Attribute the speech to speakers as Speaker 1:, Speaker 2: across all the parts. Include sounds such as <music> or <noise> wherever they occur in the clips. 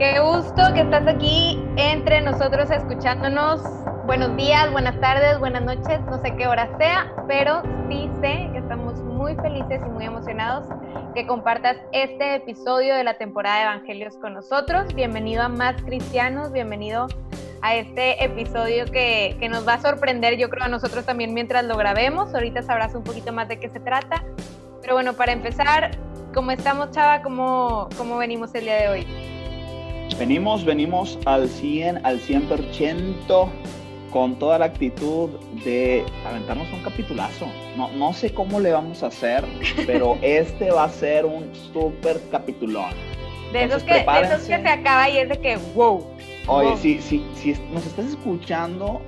Speaker 1: Qué gusto que estás aquí entre nosotros escuchándonos. Buenos días, buenas tardes, buenas noches, no sé qué hora sea, pero sí sé que estamos muy felices y muy emocionados que compartas este episodio de la temporada de Evangelios con nosotros. Bienvenido a Más Cristianos, bienvenido a este episodio que, que, nos va a sorprender, yo creo, a nosotros también mientras lo grabemos. Ahorita sabrás un poquito más de qué se trata. Pero bueno, para empezar, ¿cómo estamos, Chava? ¿Cómo, cómo venimos el día de hoy?
Speaker 2: Venimos, venimos al 100, al 100% con toda la actitud de aventarnos un capitulazo. No, no sé cómo le vamos a hacer, pero <laughs> este va a ser un súper capitulón.
Speaker 1: De esos, que, de esos que se acaba y es de que, wow.
Speaker 2: Oye, Si, si, si nos estás escuchando,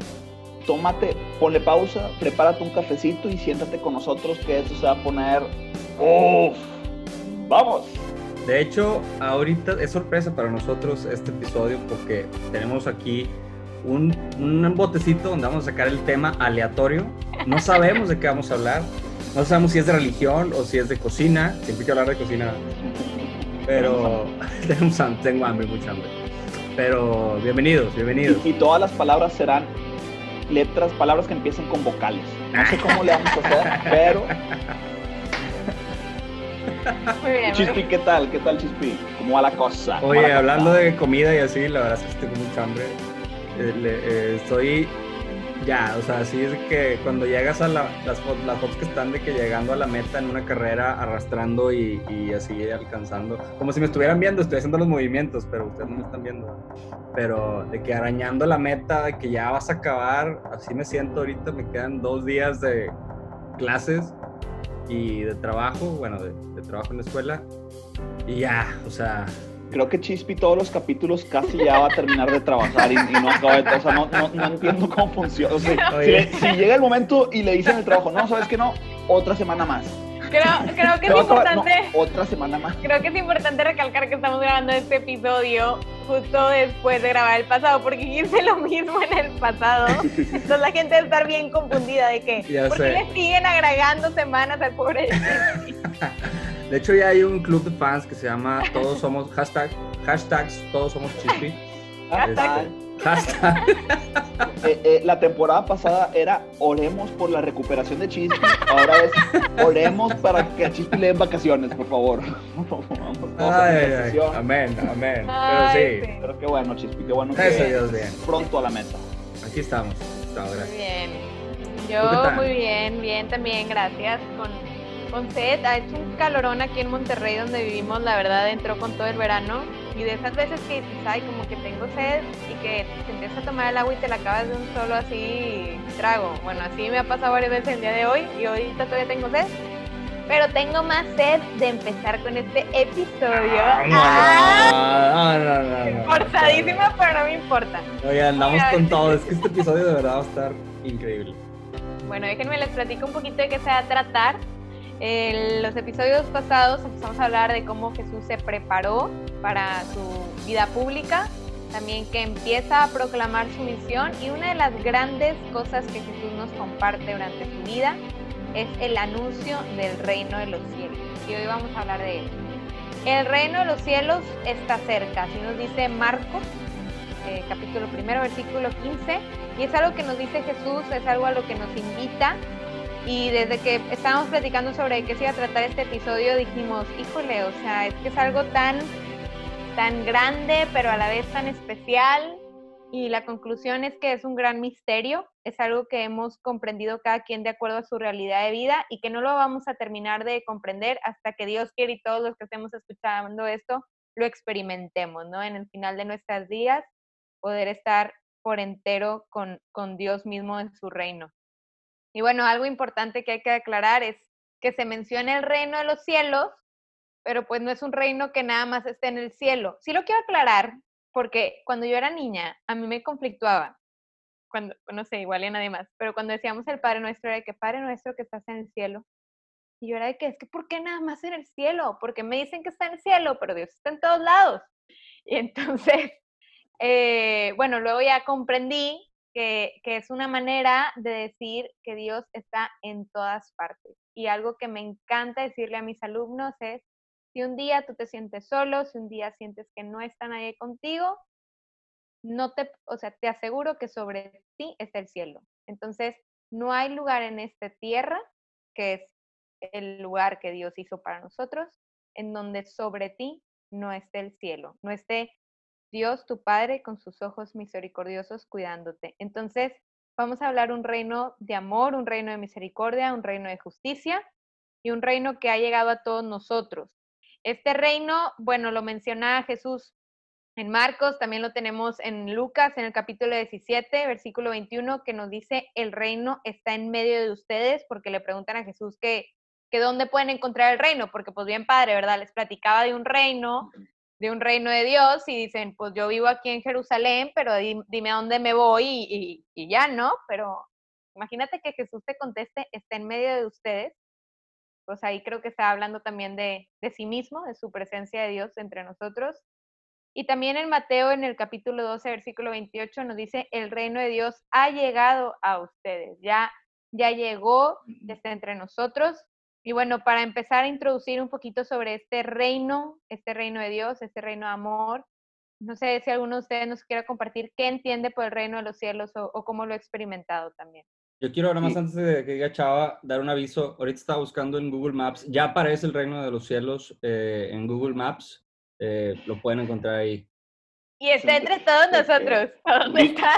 Speaker 2: tómate, ponle pausa, prepárate un cafecito y siéntate con nosotros que esto se va a poner... ¡Uf! ¡Vamos!
Speaker 3: De hecho, ahorita es sorpresa para nosotros este episodio porque tenemos aquí un, un, botecito donde vamos a sacar el tema aleatorio. No sabemos de qué vamos a hablar. No sabemos si es de religión o si es de cocina. Siempre que hablar de cocina. Pero <laughs> tengo hambre, mucha hambre. Pero bienvenidos, bienvenidos.
Speaker 2: Y, y todas las palabras serán letras, palabras que empiecen con vocales. No sé cómo le vamos a hacer, <laughs> pero
Speaker 1: muy bien.
Speaker 2: Chispi, ¿qué tal? ¿Qué tal, Chispi? ¿Cómo va la cosa?
Speaker 3: Oye, hablando de comida y así, la verdad es que tengo mucha hambre. Eh, eh, estoy ya, o sea, así es que cuando llegas a la, las, las fotos que están de que llegando a la meta en una carrera, arrastrando y, y, así alcanzando, como si me estuvieran viendo, estoy haciendo los movimientos, pero ustedes no me están viendo. Pero de que arañando la meta, de que ya vas a acabar, así me siento ahorita, me quedan dos días de clases y de trabajo, bueno, de, trabajo en la escuela. Y ya, o sea...
Speaker 2: Creo que Chispi todos los capítulos casi ya va a terminar de trabajar y, no acaba de... O sea, no, no, entiendo cómo funciona. O sea, <laughs> si, si, llega el momento y le dicen el trabajo, no, ¿sabes qué no? Otra semana más.
Speaker 1: Creo, creo que es importante.
Speaker 2: otra semana más.
Speaker 1: Creo que es importante recalcar que estamos grabando este episodio justo después de grabar el pasado, porque hice lo mismo en el pasado. Entonces la gente debe estar bien confundida de que, ¿por qué le siguen agregando semanas al pobre <laughs>
Speaker 3: De hecho, ya hay un club de fans que se llama Todos Somos hashtag, hashtags Todos Somos Chippy. <laughs>
Speaker 2: Hashtag. Eh, eh, la temporada pasada era oremos por la recuperación de Chispi. Ahora es oremos para que a Chispi le den vacaciones, por favor. <laughs>
Speaker 3: ay, amén, amén.
Speaker 1: pero sí.
Speaker 2: Pero qué bueno, Chispi, qué bueno que pronto a la meta.
Speaker 3: Aquí estamos.
Speaker 1: Muy bien. Yo muy bien, bien también, gracias. Con, con sed, ha hecho un calorón aquí en Monterrey donde vivimos, la verdad, entró con todo el verano y de esas veces que dices, ay, como que tengo sed y que te empiezas a tomar el agua y te la acabas de un solo así trago. Bueno, así me ha pasado varias veces el día de hoy y ahorita todavía tengo sed. Pero tengo más sed de empezar con este episodio.
Speaker 3: Ah, no, no, no, no,
Speaker 1: Forzadísima, pero no me importa.
Speaker 3: Oye, andamos con todo. Es que este episodio de verdad va a estar increíble.
Speaker 1: Bueno, déjenme les platico un poquito de qué se va a tratar. En los episodios pasados empezamos a hablar de cómo Jesús se preparó para su vida pública, también que empieza a proclamar su misión y una de las grandes cosas que Jesús nos comparte durante su vida es el anuncio del reino de los cielos. Y hoy vamos a hablar de él. El reino de los cielos está cerca, así nos dice Marcos, eh, capítulo primero, versículo 15, y es algo que nos dice Jesús, es algo a lo que nos invita y desde que estábamos platicando sobre qué se iba a tratar este episodio, dijimos, híjole, o sea, es que es algo tan, tan grande, pero a la vez tan especial. y la conclusión es que es un gran misterio, es algo que hemos comprendido cada quien de acuerdo a su realidad de vida y que no lo vamos a terminar de comprender hasta que Dios quiere y todos los que estemos escuchando esto lo experimentemos, ¿no? En el final de nuestras días, poder estar por entero con, con Dios mismo en su reino. Y bueno, algo importante que hay que aclarar es que se menciona el reino de los cielos, pero pues no es un reino que nada más esté en el cielo. Sí lo quiero aclarar, porque cuando yo era niña, a mí me conflictuaba, cuando, no sé, igual y nadie más, pero cuando decíamos el Padre Nuestro, era de que Padre Nuestro que estás en el cielo, y yo era de que, es que, ¿por qué nada más en el cielo? Porque me dicen que está en el cielo, pero Dios está en todos lados. <laughs> Y entonces, eh, bueno, luego ya comprendí que, que, es una manera de decir que Dios está en todas partes. Y algo que me encanta decirle a mis alumnos es, si un día tú te sientes solo, si un día sientes que no está nadie contigo, no te, o sea, te aseguro que sobre ti está el cielo. Entonces, no hay lugar en esta tierra que es el lugar que Dios hizo para nosotros, en donde sobre ti no esté el cielo, no esté Dios tu Padre con sus ojos misericordiosos cuidándote. Entonces, vamos a hablar un reino de amor, un reino de misericordia, un reino de justicia y un reino que ha llegado a todos nosotros. Este reino, bueno, lo menciona Jesús en Marcos, también lo tenemos en Lucas, en el capítulo 17, versículo 21, que nos dice, el reino está en medio de ustedes, porque le preguntan a Jesús que que dónde pueden encontrar el reino, porque pues bien padre, ¿verdad? Les platicaba de un reino, de un reino de Dios y dicen, pues yo vivo aquí en Jerusalén, pero dime a dónde me voy y, y, ya, ¿no? Pero imagínate que Jesús te conteste, está en medio de ustedes, pues ahí creo que está hablando también de, de sí mismo, de su presencia de Dios entre nosotros. Y también en Mateo, en el capítulo 12, versículo 28, nos dice, el reino de Dios ha llegado a ustedes, ya, ya llegó, está entre nosotros. Y bueno, para empezar a introducir un poquito sobre este reino, este reino de Dios, este reino de amor, no sé si alguno de ustedes nos quiera compartir qué entiende por el reino de los cielos o, cómo lo ha experimentado también.
Speaker 3: Yo quiero ahora más antes de que diga Chava, dar un aviso. Ahorita estaba buscando en Google Maps, ya aparece el reino de los cielos eh, en Google Maps, eh, lo pueden encontrar ahí.
Speaker 1: Y está entre todos nosotros. ¿Dónde está?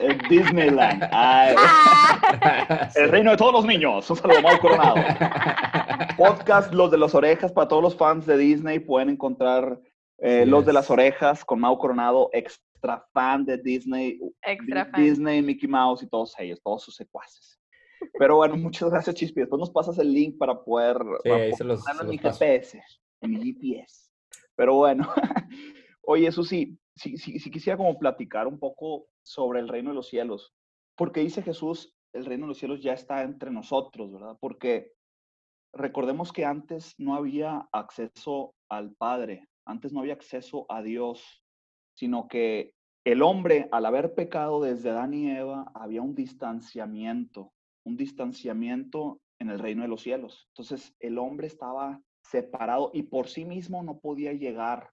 Speaker 2: En Disneyland. Ah. El reino de todos los niños. Un saludo, Mau Coronado. <laughs> Podcast Los de las Orejas para todos los fans de Disney. Pueden encontrar eh, Los de las Orejas con Mau Coronado, extra fan de Disney.
Speaker 1: Extra fan.
Speaker 2: Disney, Mickey Mouse y todos ellos, todos sus secuaces. Pero bueno, muchas gracias, Chispi. Después nos pasas el link para poder,
Speaker 3: sí,
Speaker 2: para
Speaker 3: se los,
Speaker 2: en mi GPS, en mi GPS. Pero bueno, <laughs> oye, Si, si, quisiera como platicar un poco sobre el reino de los cielos, porque dice Jesús, el reino de los cielos ya está entre nosotros, ¿verdad? Porque recordemos que antes no había acceso al Padre, antes no había acceso a Dios, sino que el hombre, al haber pecado desde Adán y Eva, había un distanciamiento, un distanciamiento en el reino de los cielos. Entonces el hombre estaba separado y por sí mismo no podía llegar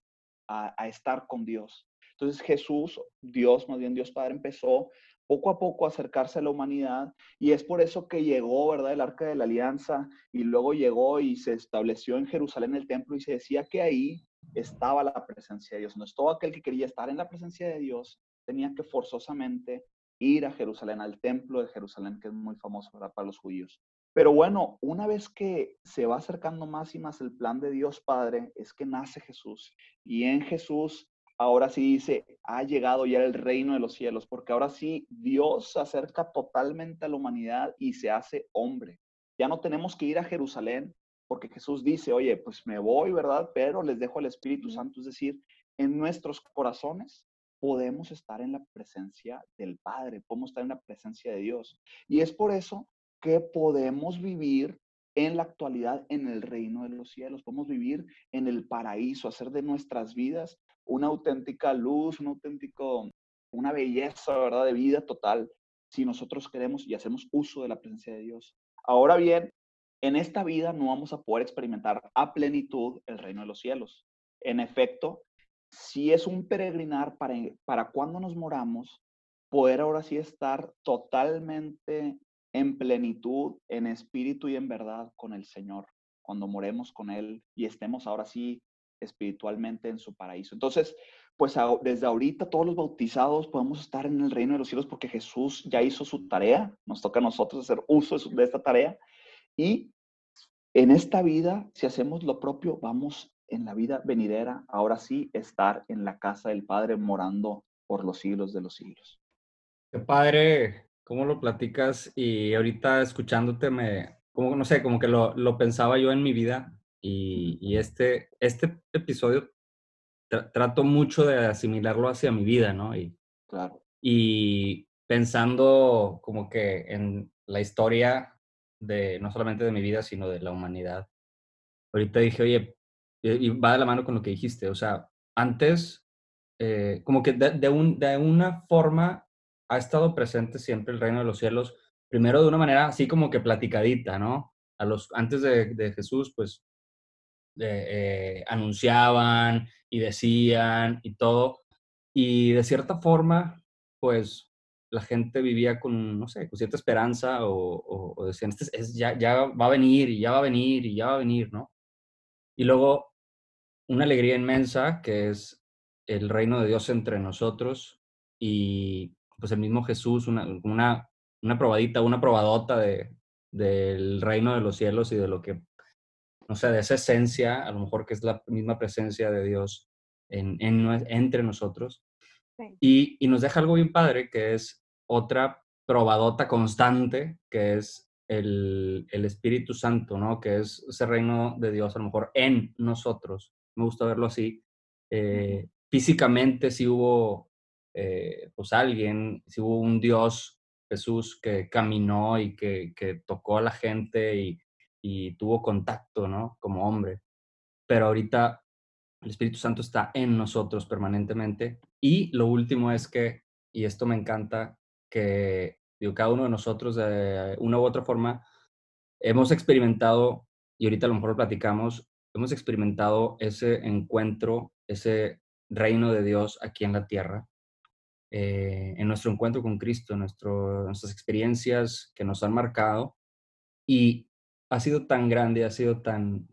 Speaker 2: a, estar con Dios. Entonces Jesús, Dios, más bien Dios Padre, empezó poco a poco a acercarse a la humanidad y es por eso que llegó, ¿verdad?, el arca de la alianza y luego llegó y se estableció en Jerusalén el templo y se decía que ahí estaba la presencia de Dios. No es todo aquel que quería estar en la presencia de Dios tenía que forzosamente ir a Jerusalén, al templo de Jerusalén, que es muy famoso para los judíos. Pero bueno, una vez que se va acercando más y más el plan de Dios Padre, es que nace Jesús. Y en Jesús, ahora sí dice, ha llegado ya el reino de los cielos, porque ahora sí Dios se acerca totalmente a la humanidad y se hace hombre. Ya no tenemos que ir a Jerusalén, porque Jesús dice, oye, pues me voy, ¿verdad? Pero les dejo el Espíritu Santo, es decir, en nuestros corazones podemos estar en la presencia del Padre, podemos estar en la presencia de Dios. Y es por eso que podemos vivir en la actualidad en el reino de los cielos. Podemos vivir en el paraíso, hacer de nuestras vidas una auténtica luz, un auténtico, una belleza, ¿verdad? De vida total, si nosotros queremos y hacemos uso de la presencia de Dios. Ahora bien, en esta vida no vamos a poder experimentar a plenitud el reino de los cielos. En efecto, si es un peregrinar para, para cuando nos moramos, poder ahora sí estar totalmente en plenitud, en espíritu y en verdad con el Señor, cuando moremos con Él y estemos ahora sí espiritualmente en su paraíso. Entonces, pues desde ahorita todos los bautizados podemos estar en el reino de los cielos porque Jesús ya hizo su tarea, nos toca a nosotros hacer uso de esta tarea y en esta vida, si hacemos lo propio, vamos en la vida venidera, ahora sí, estar en la casa del Padre morando por los siglos de los siglos.
Speaker 3: Qué padre, ¿cómo lo platicas? Y ahorita escuchándote me, como no sé, como que lo, lo pensaba yo en mi vida y, y este, este episodio trato mucho de asimilarlo hacia mi vida, ¿no? Y,
Speaker 2: claro.
Speaker 3: Y pensando como que en la historia de, no solamente de mi vida, sino de la humanidad. Ahorita dije, oye, y va de la mano con lo que dijiste, o sea, antes, eh, como que de, un, de una forma ha estado presente siempre el reino de los cielos, primero de una manera así como que platicadita, ¿no? A los, antes de, de Jesús, pues eh, anunciaban y decían y todo. Y de cierta forma, pues la gente vivía con, no sé, con cierta esperanza o, o, decían, este es, ya, ya va a venir y ya va a venir y ya va a venir, ¿no? Y luego una alegría inmensa que es el reino de Dios entre nosotros y pues el mismo Jesús, una, una, una probadita, una probadota de, del reino de los cielos y de lo que no sé, de esa esencia, a lo mejor que es la misma presencia de Dios en, entre nosotros. Y, nos deja algo bien padre, que es otra probadota constante, que es el, Espíritu Santo, ¿no? Que es ese reino de Dios, a lo mejor en nosotros. Me gusta verlo así. Eh, físicamente si hubo, eh, pues alguien, si hubo un Dios, Jesús, que caminó y que, que tocó a la gente y, tuvo contacto, ¿no? Como hombre. Pero ahorita el Espíritu Santo está en nosotros permanentemente. Y lo último es que, y esto me encanta, que digo, cada uno de nosotros de una u otra forma hemos experimentado, y ahorita a lo mejor lo platicamos, hemos experimentado ese encuentro, ese reino de Dios aquí en la tierra, eh, en nuestro encuentro con Cristo, nuestro, nuestras experiencias que nos han marcado. Y ha sido tan grande, ha sido tan,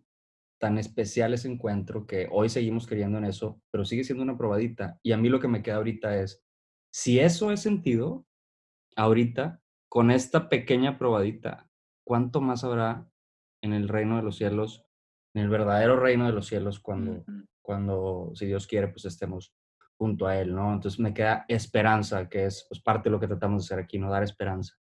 Speaker 3: tan especial ese encuentro que hoy seguimos creyendo en eso, pero sigue siendo una probadita. Y a mí lo que me queda ahorita es, si eso es sentido, ahorita, con esta pequeña probadita, ¿cuánto más habrá en el reino de los cielos, en el verdadero reino de los cielos, cuando, cuando si Dios quiere, pues estemos junto a Él, ¿no? Entonces me queda esperanza, que es pues, parte de lo que tratamos de hacer aquí, ¿no? Dar esperanza.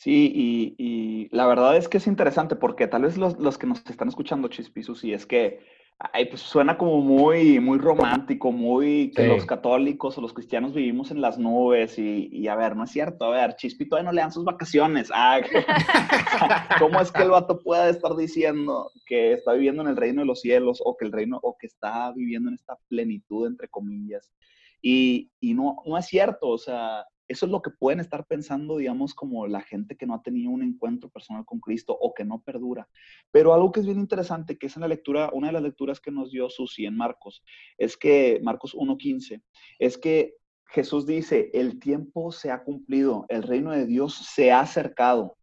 Speaker 2: Sí, y, la verdad es que es interesante porque tal vez los, los que nos están escuchando, Chispisus, y es que ay, pues suena como muy, muy romántico, muy que los católicos o los cristianos vivimos en las nubes y, a ver, no es cierto, a ver, Chispito todavía no le dan sus vacaciones. Ah, <laughs> ¿Cómo es que el vato pueda estar diciendo que está viviendo en el reino de los cielos o que el reino, o que está viviendo en esta plenitud, entre comillas? Y, y no, no es cierto, o sea, eso es lo que pueden estar pensando, digamos, como la gente que no ha tenido un encuentro personal con Cristo o que no perdura. Pero algo que es bien interesante, que es en la lectura, una de las lecturas que nos dio Susi en Marcos, es que, Marcos 1.15, es que Jesús dice, el tiempo se ha cumplido, el reino de Dios se ha acercado,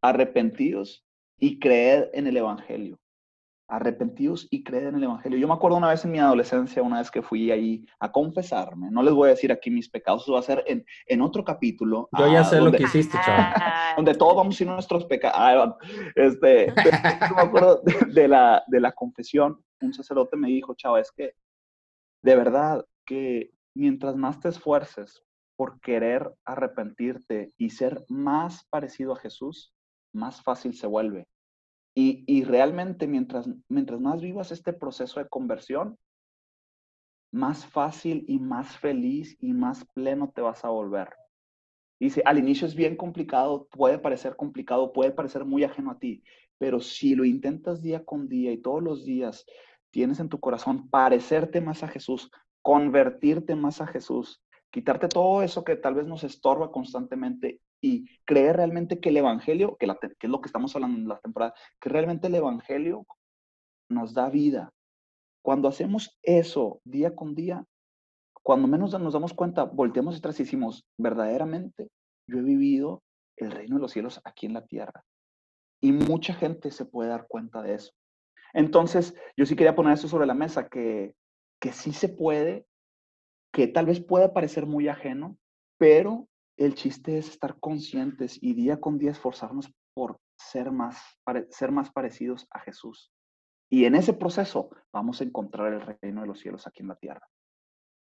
Speaker 2: arrepentidos y creed en el Evangelio arrepentidos y creen en el Evangelio. Yo me acuerdo una vez en mi adolescencia, una vez que fui ahí a confesarme, no les voy a decir aquí mis pecados, eso va a ser en, en otro capítulo.
Speaker 3: Yo ya sé lo que hiciste, chaval.
Speaker 2: Donde todos vamos a ir nuestros pecados. Ah, este, yo me acuerdo de, la, de la confesión, un sacerdote me dijo, chaval, es que de verdad que mientras más te esfuerces por querer arrepentirte y ser más parecido a Jesús, más fácil se vuelve. Y, realmente mientras, mientras más vivas este proceso de conversión, más fácil y más feliz y más pleno te vas a volver. Dice, al inicio es bien complicado, puede parecer complicado, puede parecer muy ajeno a ti, pero si lo intentas día con día y todos los días tienes en tu corazón parecerte más a Jesús, convertirte más a Jesús, quitarte todo eso que tal vez nos estorba constantemente y creer realmente que el Evangelio, que, es lo que estamos hablando en la temporada, que realmente el Evangelio nos da vida. Cuando hacemos eso día con día, cuando menos nos damos cuenta, volteamos atrás y decimos, verdaderamente, yo he vivido el reino de los cielos aquí en la tierra. Y mucha gente se puede dar cuenta de eso. Entonces, yo sí quería poner eso sobre la mesa, que, que sí se puede que tal vez pueda parecer muy ajeno, pero el chiste es estar conscientes y día con día esforzarnos por ser más, ser más parecidos a Jesús. Y en ese proceso vamos a encontrar el reino de los cielos aquí en la tierra.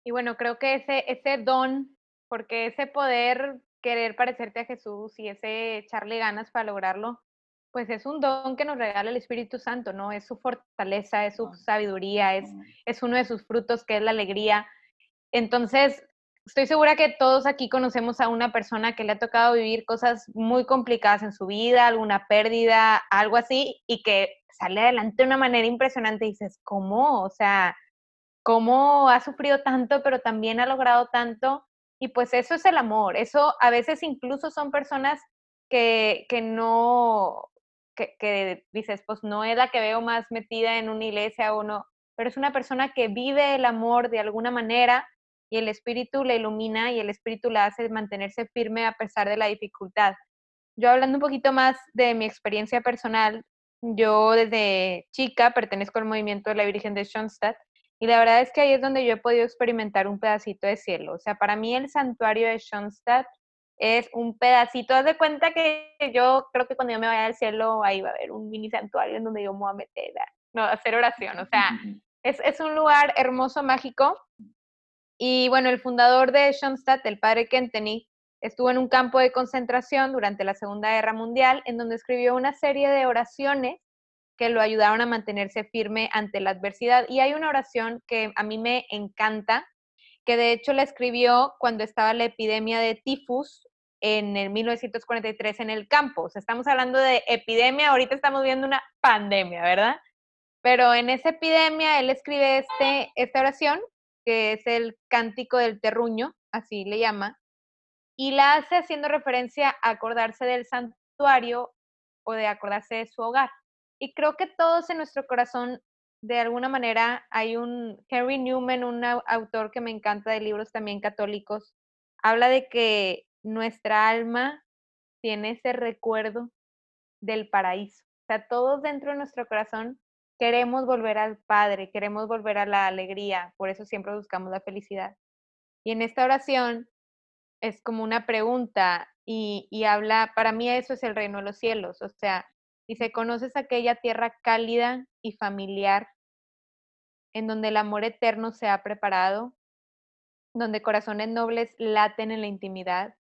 Speaker 1: Y bueno, creo que ese, ese don, porque ese poder querer parecerte a Jesús y ese echarle ganas para lograrlo, pues es un don que nos regala el Espíritu Santo, ¿no? Es su fortaleza, es su ah. sabiduría, es, es uno de sus frutos que es la alegría. Entonces, estoy segura que todos aquí conocemos a una persona que le ha tocado vivir cosas muy complicadas en su vida, alguna pérdida, algo así, y que sale adelante de una manera impresionante y dices, ¿cómo? O sea, ¿cómo ha sufrido tanto, pero también ha logrado tanto? Y pues eso es el amor. Eso a veces incluso son personas que, que no, que, dices, pues no es la que veo más metida en una iglesia o no, pero es una persona que vive el amor de alguna manera y el espíritu le ilumina y el espíritu la hace mantenerse firme a pesar de la dificultad. Yo hablando un poquito más de mi experiencia personal, yo desde chica pertenezco al movimiento de la Virgen de Schoenstatt y la verdad es que ahí es donde yo he podido experimentar un pedacito de cielo. O sea, para mí el santuario de Schoenstatt es un pedacito. Haz de cuenta que yo creo que cuando yo me vaya al cielo, ahí va a haber un mini santuario en donde yo me voy a meter a, no, hacer oración. O sea, <laughs> es, es, un lugar hermoso, mágico. Y bueno, el fundador de Schoenstatt, el padre Kenteny, estuvo en un campo de concentración durante la Segunda Guerra Mundial, en donde escribió una serie de oraciones que lo ayudaron a mantenerse firme ante la adversidad. Y hay una oración que a mí me encanta, que de hecho la escribió cuando estaba la epidemia de tifus en el 1943 en el campo. O sea, estamos hablando de epidemia, ahorita estamos viendo una pandemia, ¿verdad? Pero en esa epidemia él escribe este, esta oración, que es el cántico del terruño, así le llama, y la hace haciendo referencia a acordarse del santuario o de acordarse de su hogar. Y creo que todos en nuestro corazón, de alguna manera, hay un, Henry Newman, un autor que me encanta de libros también católicos, habla de que nuestra alma tiene ese recuerdo del paraíso. O sea, todos dentro de nuestro corazón queremos volver al Padre, queremos volver a la alegría, por eso siempre buscamos la felicidad. Y en esta oración es como una pregunta y, y habla, para mí eso es el reino de los cielos, o sea, dice, ¿conoces aquella tierra cálida y familiar en donde el amor eterno se ha preparado, donde corazones nobles laten en la intimidad,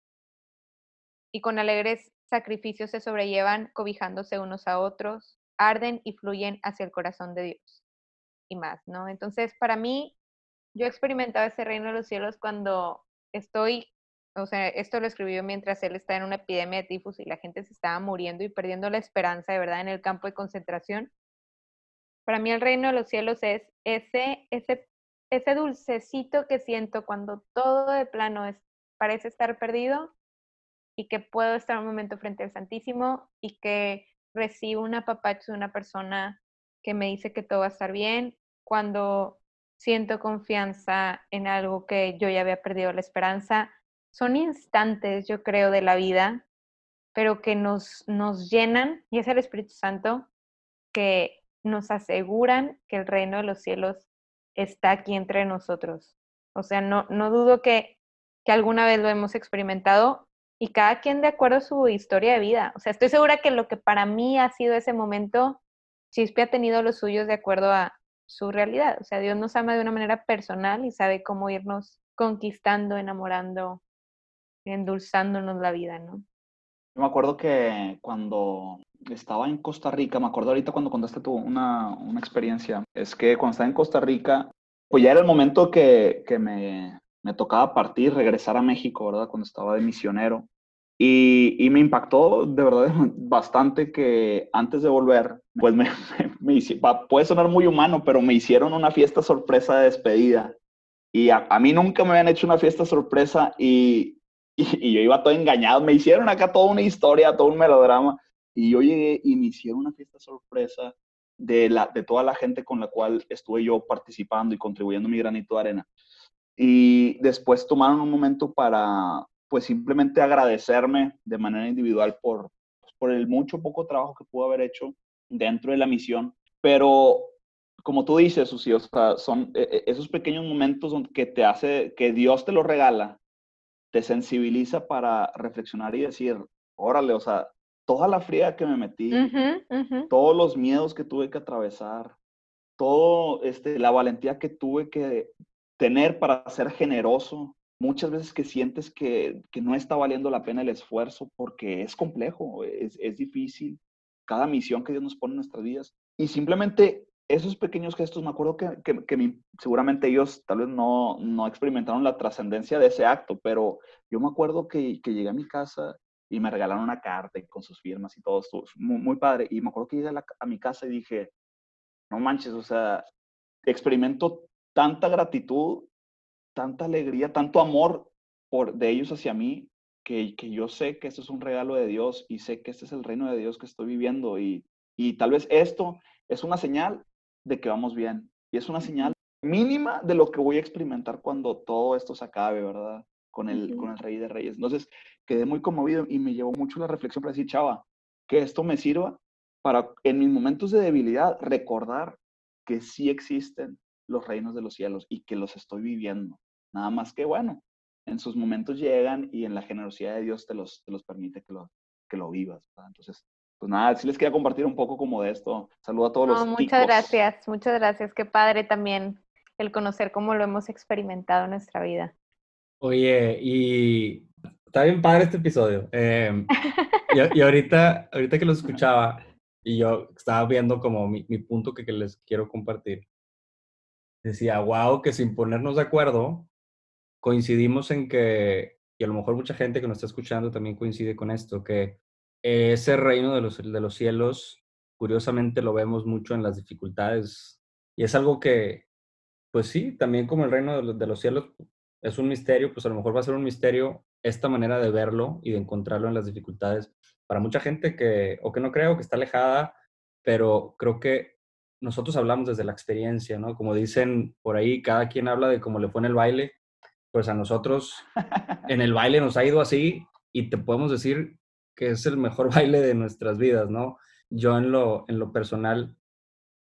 Speaker 1: y con alegres sacrificios se sobrellevan cobijándose unos a otros, arden y fluyen hacia el corazón de Dios y más, ¿no? Entonces, para mí, yo he experimentado ese reino de los cielos cuando estoy, o sea, esto lo escribió mientras él está en una epidemia de tifus y la gente se estaba muriendo y perdiendo la esperanza de verdad en el campo de concentración. Para mí el reino de los cielos es ese, ese, ese dulcecito que siento cuando todo de plano parece estar perdido y que puedo estar un momento frente al Santísimo y que recibo un apapacho de una persona que me dice que todo va a estar bien, cuando siento confianza en algo que yo ya había perdido la esperanza. Son instantes, yo creo, de la vida, pero que nos, nos llenan, y es el Espíritu Santo, que nos aseguran que el reino de los cielos está aquí entre nosotros. O sea, no, no dudo que, que alguna vez lo hemos experimentado y cada quien de acuerdo a su historia de vida. O sea, estoy segura que lo que para mí ha sido ese momento, Chispe ha tenido los suyos de acuerdo a su realidad. O sea, Dios nos ama de una manera personal y sabe cómo irnos conquistando, enamorando, endulzándonos la vida, ¿no?
Speaker 2: Yo me acuerdo que cuando estaba en Costa Rica, me acuerdo ahorita cuando contaste tú una, una experiencia, es que cuando estaba en Costa Rica, pues ya era el momento que, que me, me tocaba partir, regresar a México, ¿verdad? Cuando estaba de misionero. Y, y, me impactó de verdad <laughs> bastante que antes de volver, pues me, <laughs> me, puede sonar muy humano, pero me hicieron una fiesta sorpresa de despedida. Y a, a mí nunca me habían hecho una fiesta sorpresa <laughs> y, y, yo iba todo engañado. Me hicieron acá toda una historia, todo un melodrama. Y yo llegué y me hicieron una fiesta sorpresa de, la, de toda la gente con la cual estuve yo participando y contribuyendo mi granito de arena y después tomaron un momento para, pues simplemente agradecerme de manera individual por, pues, por el mucho poco trabajo que pude haber hecho dentro de la misión, pero como tú dices, Susi, o sea, son eh, eh, esos pequeños momentos que te hace, que Dios te lo regala, te sensibiliza para reflexionar y decir, órale, o sea, toda la fría que me metí, todos los miedos que tuve que atravesar, todo este, la valentía que tuve que tener para ser generoso, muchas veces que sientes que, que, no está valiendo la pena el esfuerzo porque es complejo, es, es, difícil, cada misión que Dios nos pone en nuestras vidas. Y simplemente esos pequeños gestos, me acuerdo que, que, que seguramente ellos tal vez no, no experimentaron la trascendencia de ese acto, pero yo me acuerdo que, que, llegué a mi casa y me regalaron una carta con sus firmas y todo, muy, muy padre. Y me acuerdo que llegué a, la, a mi casa y dije, no manches, o sea, experimento tanta gratitud tanta alegría, tanto amor por, de ellos hacia mí, que, que yo sé que esto es un regalo de Dios y sé que este es el reino de Dios que estoy viviendo y, y tal vez esto es una señal de que vamos bien y es una señal mínima de lo que voy a experimentar cuando todo esto se acabe, ¿verdad? Con el, con el Rey de Reyes. Entonces, quedé muy conmovido y me llevó mucho la reflexión para decir, chava, que esto me sirva para en mis momentos de debilidad recordar que sí existen los reinos de los cielos y que los estoy viviendo. Nada más que, bueno, en sus momentos llegan y en la generosidad de Dios te los, te los permite que lo, que lo vivas. Entonces, pues nada, sí les quería compartir un poco como de esto. Saludo a todos los.
Speaker 1: Muchas gracias, muchas gracias. Qué padre también el conocer cómo lo hemos experimentado en nuestra vida.
Speaker 3: Oye, y está bien padre este episodio. Em, <laughs> y, ahorita, ahorita que lo escuchaba y yo estaba viendo como mi, mi punto que, que les quiero compartir, decía, wow, que sin ponernos de acuerdo, coincidimos en que, y a lo mejor mucha gente que nos está escuchando también coincide con esto, que ese reino de los, de los cielos, curiosamente lo vemos mucho en las dificultades. Y es algo que, pues sí, también como el reino de los, de los cielos es un misterio, pues a lo mejor va a ser un misterio esta manera de verlo y de encontrarlo en las dificultades. Para mucha gente que, o que no creo, que está alejada, pero creo que nosotros hablamos desde la experiencia, ¿no? Como dicen por ahí, cada quien habla de cómo le fue en el baile, pues a nosotros en el baile nos ha ido así y te podemos decir que es el mejor <laughs> baile de nuestras vidas, ¿no? Yo en lo, en lo personal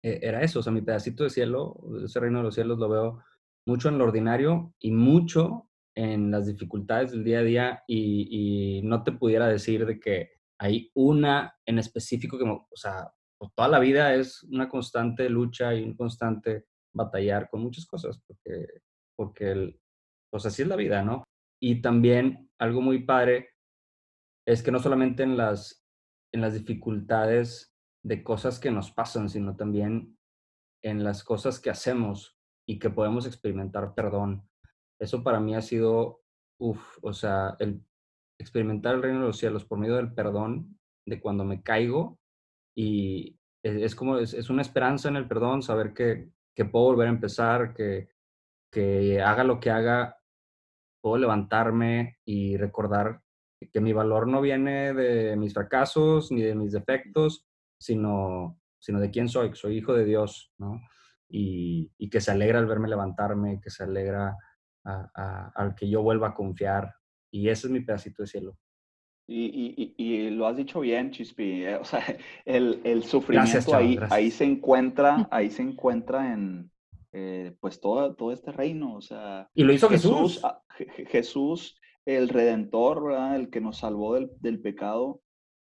Speaker 3: eh, era eso, o sea, mi pedacito de cielo, ese reino de los cielos lo veo mucho en lo ordinario y mucho en las dificultades del día a día y, y no te pudiera decir de que hay una en específico que, o sea, pues, toda la vida es una constante lucha y un constante batallar con muchas cosas, porque, porque el, pues así es la vida, ¿no? Y también algo muy padre es que no solamente en las, en las dificultades de cosas que nos pasan, sino también en las cosas que hacemos y que podemos experimentar perdón. Eso para mí ha sido, uff, o sea, el experimentar el reino de los cielos por medio del perdón, de cuando me caigo y es, como, es, una esperanza en el perdón, saber que, que puedo volver a empezar, que, que haga lo que haga, puedo levantarme y recordar que mi valor no viene de mis fracasos ni de mis defectos, sino, sino de quién soy, que soy hijo de Dios, ¿no? Y, y que se alegra al verme levantarme, que se alegra al que yo vuelva a confiar. Y ese es mi pedacito de cielo.
Speaker 2: Y, y, y, lo has dicho bien, Chispi. Eh, o sea, <laughs> el, el sufrimiento ahí, ahí se encuentra, <laughs> ahí se encuentra en eh, pues todo, todo este reino. O sea,
Speaker 3: y lo hizo Jesús.
Speaker 2: Jesús, ah, el Redentor, el que nos salvó del, del pecado.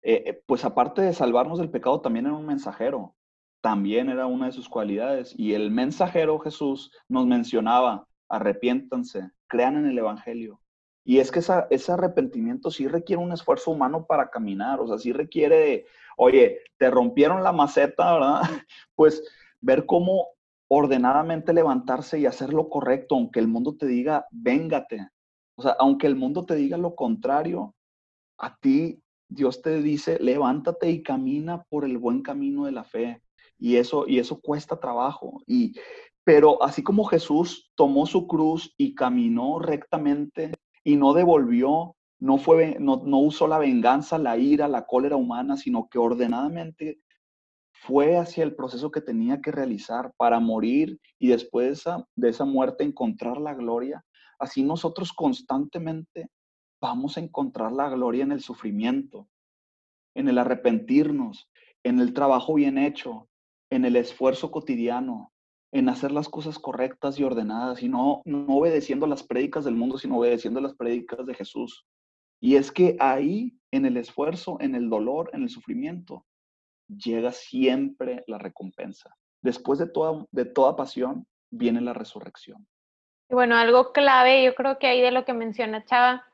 Speaker 2: Eh, pues aparte de salvarnos del pecado, también era un mensajero. También era una de sus cualidades. Y el mensajero Jesús nos mencionaba, arrepiéntanse, crean en el Evangelio y es que ese arrepentimiento sí requiere un esfuerzo humano para caminar, o sea, sí requiere oye, te rompieron la maceta, ¿verdad? <laughs> Pues ver cómo ordenadamente levantarse y hacer lo correcto, aunque el mundo te diga, véngate. O sea, aunque el mundo te diga lo contrario, a ti Dios te dice, levántate y camina por el buen camino de la fe. Y eso, y eso cuesta trabajo. Y, pero así como Jesús tomó su cruz y caminó rectamente y no devolvió, no, fue, no, usó la venganza, la ira, la cólera humana, sino que ordenadamente fue hacia el proceso que tenía que realizar para morir y después de esa, de esa muerte encontrar la gloria. Así nosotros constantemente vamos a encontrar la gloria en el sufrimiento, en el arrepentirnos, en el trabajo bien hecho, en el esfuerzo cotidiano, en hacer las cosas correctas y ordenadas, y no, no obedeciendo las prédicas del mundo, sino obedeciendo las prédicas de Jesús. Y es que ahí, en el esfuerzo, en el dolor, en el sufrimiento, llega siempre la recompensa. Después de toda, de toda pasión, viene la resurrección.
Speaker 1: Y bueno, algo clave, yo creo que ahí de lo que menciona Chava,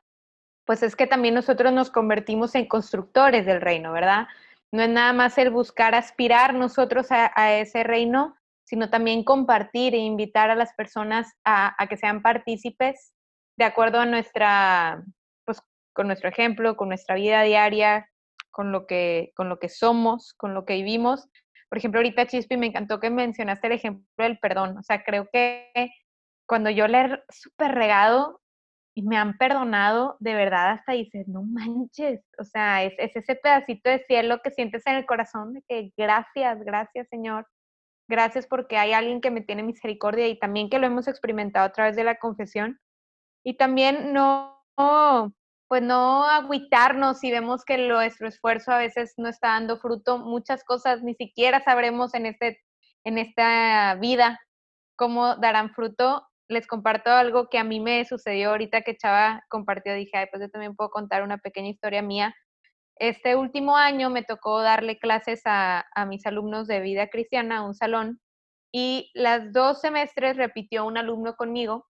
Speaker 1: pues es que también nosotros nos convertimos en constructores del reino, ¿verdad? No es nada más el buscar aspirar nosotros a, ese reino, sino también compartir e invitar a las personas a, que sean partícipes de acuerdo a nuestra, pues con nuestro ejemplo, con nuestra vida diaria, con lo que, con lo que somos, con lo que vivimos. Por ejemplo, ahorita Chispi, me encantó que mencionaste el ejemplo del perdón. O sea, creo que cuando yo le he súper regado y me han perdonado, de verdad hasta dices, no manches. O sea, es, es ese pedacito de cielo que sientes en el corazón de que gracias, gracias Señor. Gracias porque hay alguien que me tiene misericordia y también que lo hemos experimentado a través de la confesión. Y también no, pues no agüitarnos si vemos que nuestro esfuerzo a veces no está dando fruto. Muchas cosas ni siquiera sabremos en, este, en esta vida cómo darán fruto. Les comparto algo que a mí me sucedió ahorita que Chava compartió. Dije, Ay, pues yo también puedo contar una pequeña historia mía. Este último año me tocó darle clases a, a mis alumnos de vida cristiana, a un salón, y las dos semestres repitió un alumno conmigo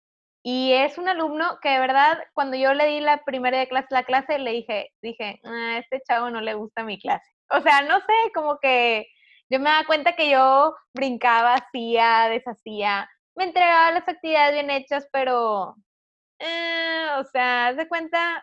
Speaker 1: y es un alumno que de verdad, cuando yo le di la primera clase, la clase, le dije, dije, a ah, este chavo no le gusta mi clase. O sea, no sé, como que yo me daba cuenta que yo brincaba, hacía, deshacía, me entregaba las actividades bien hechas, pero, eh, o sea, de cuenta,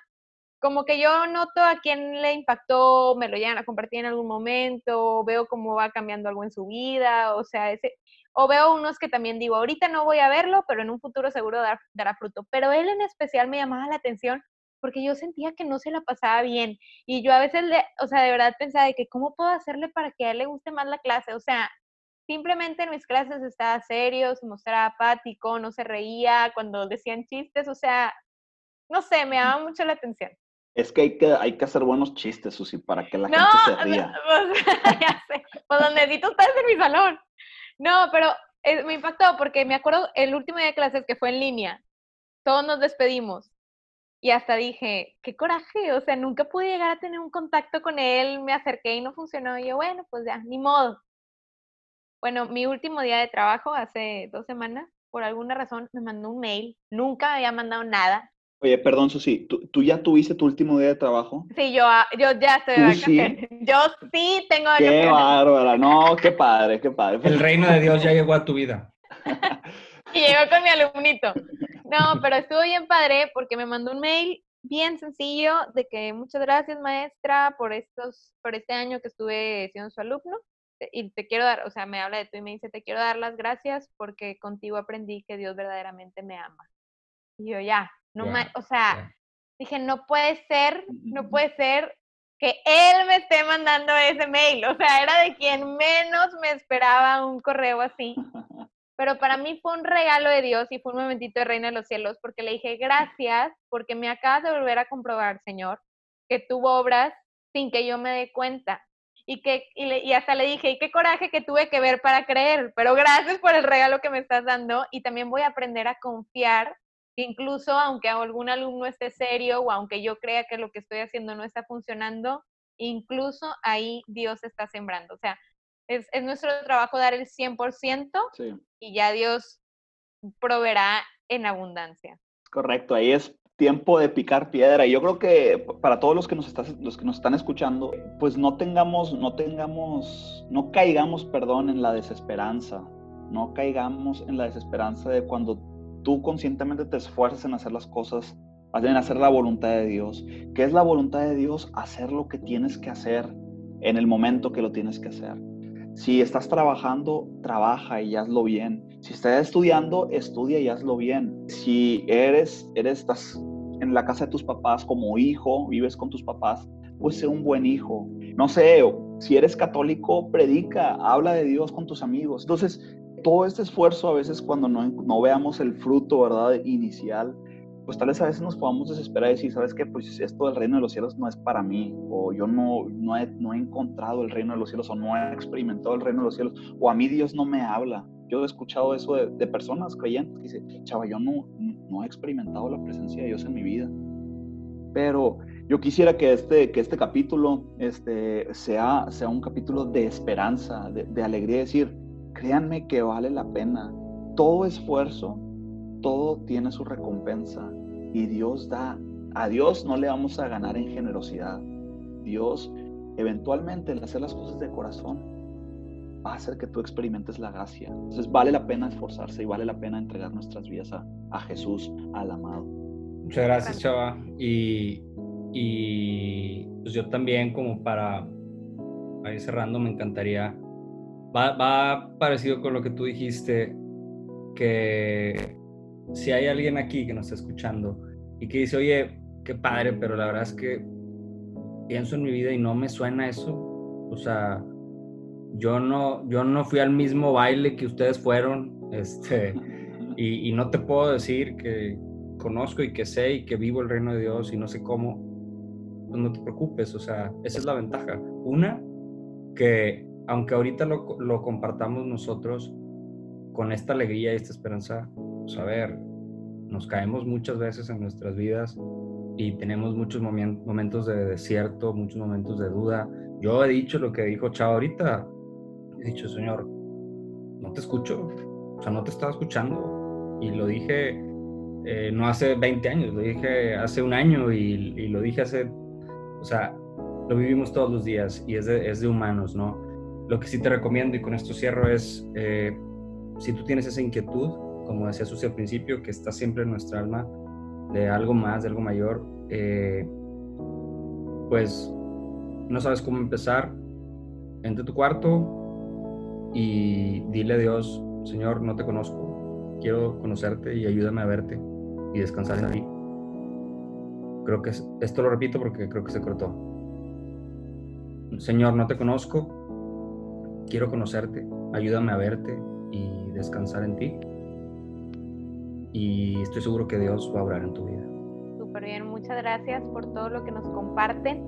Speaker 1: como que yo noto a quién le impactó, me lo llegan a compartir en algún momento, veo cómo va cambiando algo en su vida, o sea, ese, o veo unos que también digo, ahorita no voy a verlo, pero en un futuro seguro dará fruto. Pero él en especial me llamaba la atención porque yo sentía que no se la pasaba bien. Y yo a veces, o sea, de verdad pensaba de que cómo puedo hacerle para que a él le guste más la clase. O sea, simplemente en mis clases estaba serio, se mostraba apático, no se reía cuando decían chistes. O sea, no sé, me llamaba mucho la atención.
Speaker 2: Es que hay que, hay que hacer buenos chistes, Susi, para que la gente se ría.
Speaker 1: No, <laughs> pues, ya sé. Pues donde necesito estar en mi salón. No, pero eh, me impactó porque me acuerdo el último día de clases que fue en línea, todos nos despedimos y hasta dije, qué coraje, o sea, nunca pude llegar a tener un contacto con él, me acerqué y no funcionó. Y yo, bueno, pues ya, ni modo. Bueno, mi último día de trabajo, hace dos semanas, por alguna razón me mandó un mail, nunca me había mandado nada,
Speaker 2: Oye, perdón, Susi, ¿tú, ¿tú, ya tuviste tu último día de trabajo?
Speaker 1: Sí, yo, ah, yo ya estoy de vacaciones. Yo sí tengo
Speaker 2: vacaciones. Qué bárbara, no, qué padre, qué padre.
Speaker 3: El reino de Dios ya llegó a tu vida. <laughs>
Speaker 1: y llegó con mi alumnito. No, pero estuvo bien padre porque me mandó un mail bien sencillo de que muchas gracias maestra por estos, por este año que estuve siendo su alumno y te quiero dar, o sea, me habla de tú y me dice, te quiero dar las gracias porque contigo aprendí que Dios verdaderamente me ama. Y yo ya, no o sea, dije, no puede ser, no puede ser que él me esté mandando ese mail. O sea, era de quien menos me esperaba un correo así. Pero para mí fue un regalo de Dios y fue un momentito de reina de los cielos porque le dije, gracias, porque me acabas de volver a comprobar, Señor, que tú obras sin que yo me dé cuenta. Y, que, y, hasta le dije, y qué coraje que tuve que ver para creer, pero gracias por el regalo que me estás dando y también voy a aprender a confiar incluso aunque algún alumno esté serio o aunque yo crea que lo que estoy haciendo no está funcionando, incluso ahí Dios está sembrando. O sea, es, nuestro trabajo dar el 100% y ya Dios proveerá en abundancia.
Speaker 2: Correcto, ahí es tiempo de picar piedra. Y yo creo que para todos los que nos, los que nos están escuchando, pues no tengamos, no tengamos, no caigamos, perdón, en la desesperanza. No caigamos en la desesperanza de cuando tú conscientemente te esfuerzas en hacer las cosas, en hacer la voluntad de Dios. ¿Qué es la voluntad de Dios? Hacer lo que tienes que hacer en el momento que lo tienes que hacer. Si estás trabajando, trabaja y hazlo bien. Si estás estudiando, estudia y hazlo bien. Si eres, eres, estás en la casa de tus papás como hijo, vives con tus papás, pues sé un buen hijo. No sé, si eres católico, predica, habla de Dios con tus amigos. Entonces, todo este esfuerzo a veces cuando no, no veamos el fruto, ¿verdad? Inicial, pues tal vez a veces nos podamos desesperar y decir, ¿sabes qué? Pues esto del reino de los cielos no es para mí, o yo no, no, he, no he encontrado el reino de los cielos, o no he experimentado el reino de los cielos, o a mí Dios no me habla. Yo he escuchado eso de, personas creyentes que dicen, chava, yo no, no he experimentado la presencia de Dios en mi vida. Pero yo quisiera que este, que este capítulo este, sea, sea un capítulo de esperanza, de, de alegría, decir, créanme que vale la pena. Todo esfuerzo todo tiene su recompensa y Dios da. A Dios no le vamos a ganar en generosidad. Dios eventualmente al hacer las cosas de corazón va a hacer que tú experimentes la gracia. Entonces vale la pena esforzarse y vale la pena entregar nuestras vidas a, a Jesús, al amado.
Speaker 3: Muchas gracias, Chava. Y, y pues yo también como para, para ir cerrando me encantaría, va, parecido con lo que tú dijiste, que si hay alguien aquí que nos está escuchando y que dice, oye, qué padre, pero la verdad es que pienso en mi vida y no me suena eso. O sea, yo no, yo no fui al mismo baile que ustedes fueron, este, y, no te puedo decir que conozco y que sé y que vivo el reino de Dios y no sé cómo, pues no te preocupes, o sea, esa es la ventaja. Una, que aunque ahorita lo, lo compartamos nosotros con esta alegría y esta esperanza, pues, a nos caemos muchas veces en nuestras vidas y tenemos muchos momentos de desierto, muchos momentos de duda. Yo he dicho lo que dijo Chao ahorita. He dicho, Señor, no te escucho. O sea, no te estaba escuchando. Y lo dije eh, no hace 20 años, lo dije hace un año y, lo dije hace, o sea, lo vivimos todos los días y es de, es de humanos, ¿no? Lo que sí te recomiendo y con esto cierro es, eh, si tú tienes esa inquietud, como decía Susi al principio, que está siempre en nuestra alma, de algo más, de algo mayor, eh, pues no sabes cómo empezar, entre tu cuarto y dile a Dios, Señor, no te conozco, quiero conocerte y ayúdame a verte y descansar en ti. Creo que esto lo repito porque creo que se cortó. Señor, no te conozco, quiero conocerte, ayúdame a verte y descansar en ti y estoy seguro que Dios va a obrar en tu vida.
Speaker 1: Súper bien, muchas gracias por todo lo que nos comparten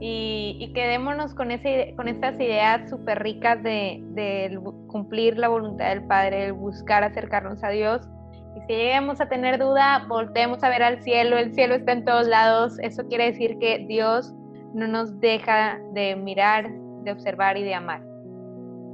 Speaker 1: y, quedémonos con, ese, estas ideas súper ricas de, de, cumplir la voluntad del Padre, el buscar acercarnos a Dios. Y si lleguemos a tener duda, volteemos a ver al cielo, el cielo está en todos lados, eso quiere decir que Dios no nos deja de mirar, de observar y de amar.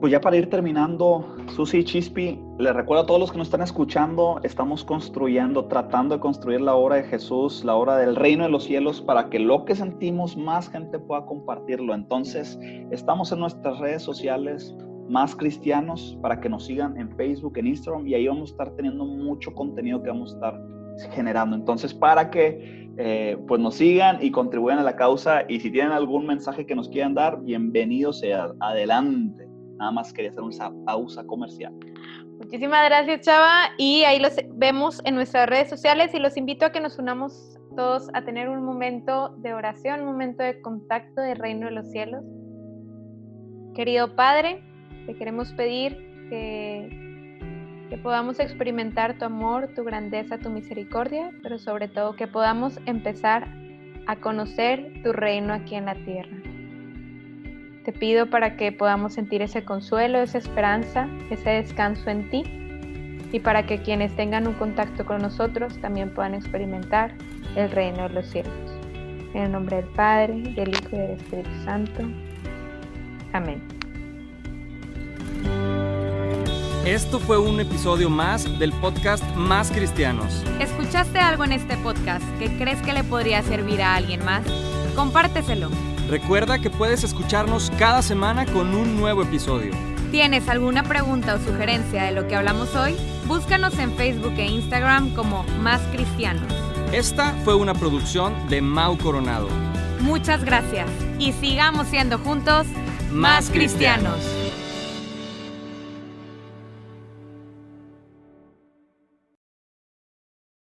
Speaker 2: Pues ya para ir terminando, Susi y Chispi, les recuerdo a todos los que nos están escuchando, estamos construyendo, tratando de construir la obra de Jesús, la obra del reino de los cielos, para que lo que sentimos más gente pueda compartirlo. Entonces, estamos en nuestras redes sociales más cristianos para que nos sigan en Facebook, en Instagram, y ahí vamos a estar teniendo mucho contenido que vamos a estar generando. Entonces, para que eh, pues nos sigan y contribuyan a la causa, y si tienen algún mensaje que nos quieran dar, bienvenido sea, adelante. Nada más quería hacer una pausa comercial.
Speaker 1: Muchísimas gracias, Chava. Y ahí los vemos en nuestras redes sociales y los invito a que nos unamos todos a tener un momento de oración, un momento de contacto del reino de los cielos. Querido Padre, te queremos pedir que, que podamos experimentar tu amor, tu grandeza, tu misericordia, pero sobre todo que podamos empezar a conocer tu reino aquí en la tierra. Te pido para que podamos sentir ese consuelo, esa esperanza, ese descanso en ti y para que quienes tengan un contacto con nosotros también puedan experimentar el reino de los cielos. En el nombre del Padre, del Hijo y del Espíritu Santo. Amén.
Speaker 4: Esto fue un episodio más del podcast Más Cristianos.
Speaker 1: ¿Escuchaste algo en este podcast que crees que le podría servir a alguien más? Compárteselo.
Speaker 4: Recuerda que puedes escucharnos cada semana con un nuevo episodio.
Speaker 1: ¿Tienes alguna pregunta o sugerencia de lo que hablamos hoy? Búscanos en Facebook e Instagram como Más Cristianos.
Speaker 4: Esta fue una producción de Mau Coronado.
Speaker 1: Muchas gracias y sigamos siendo juntos más cristianos.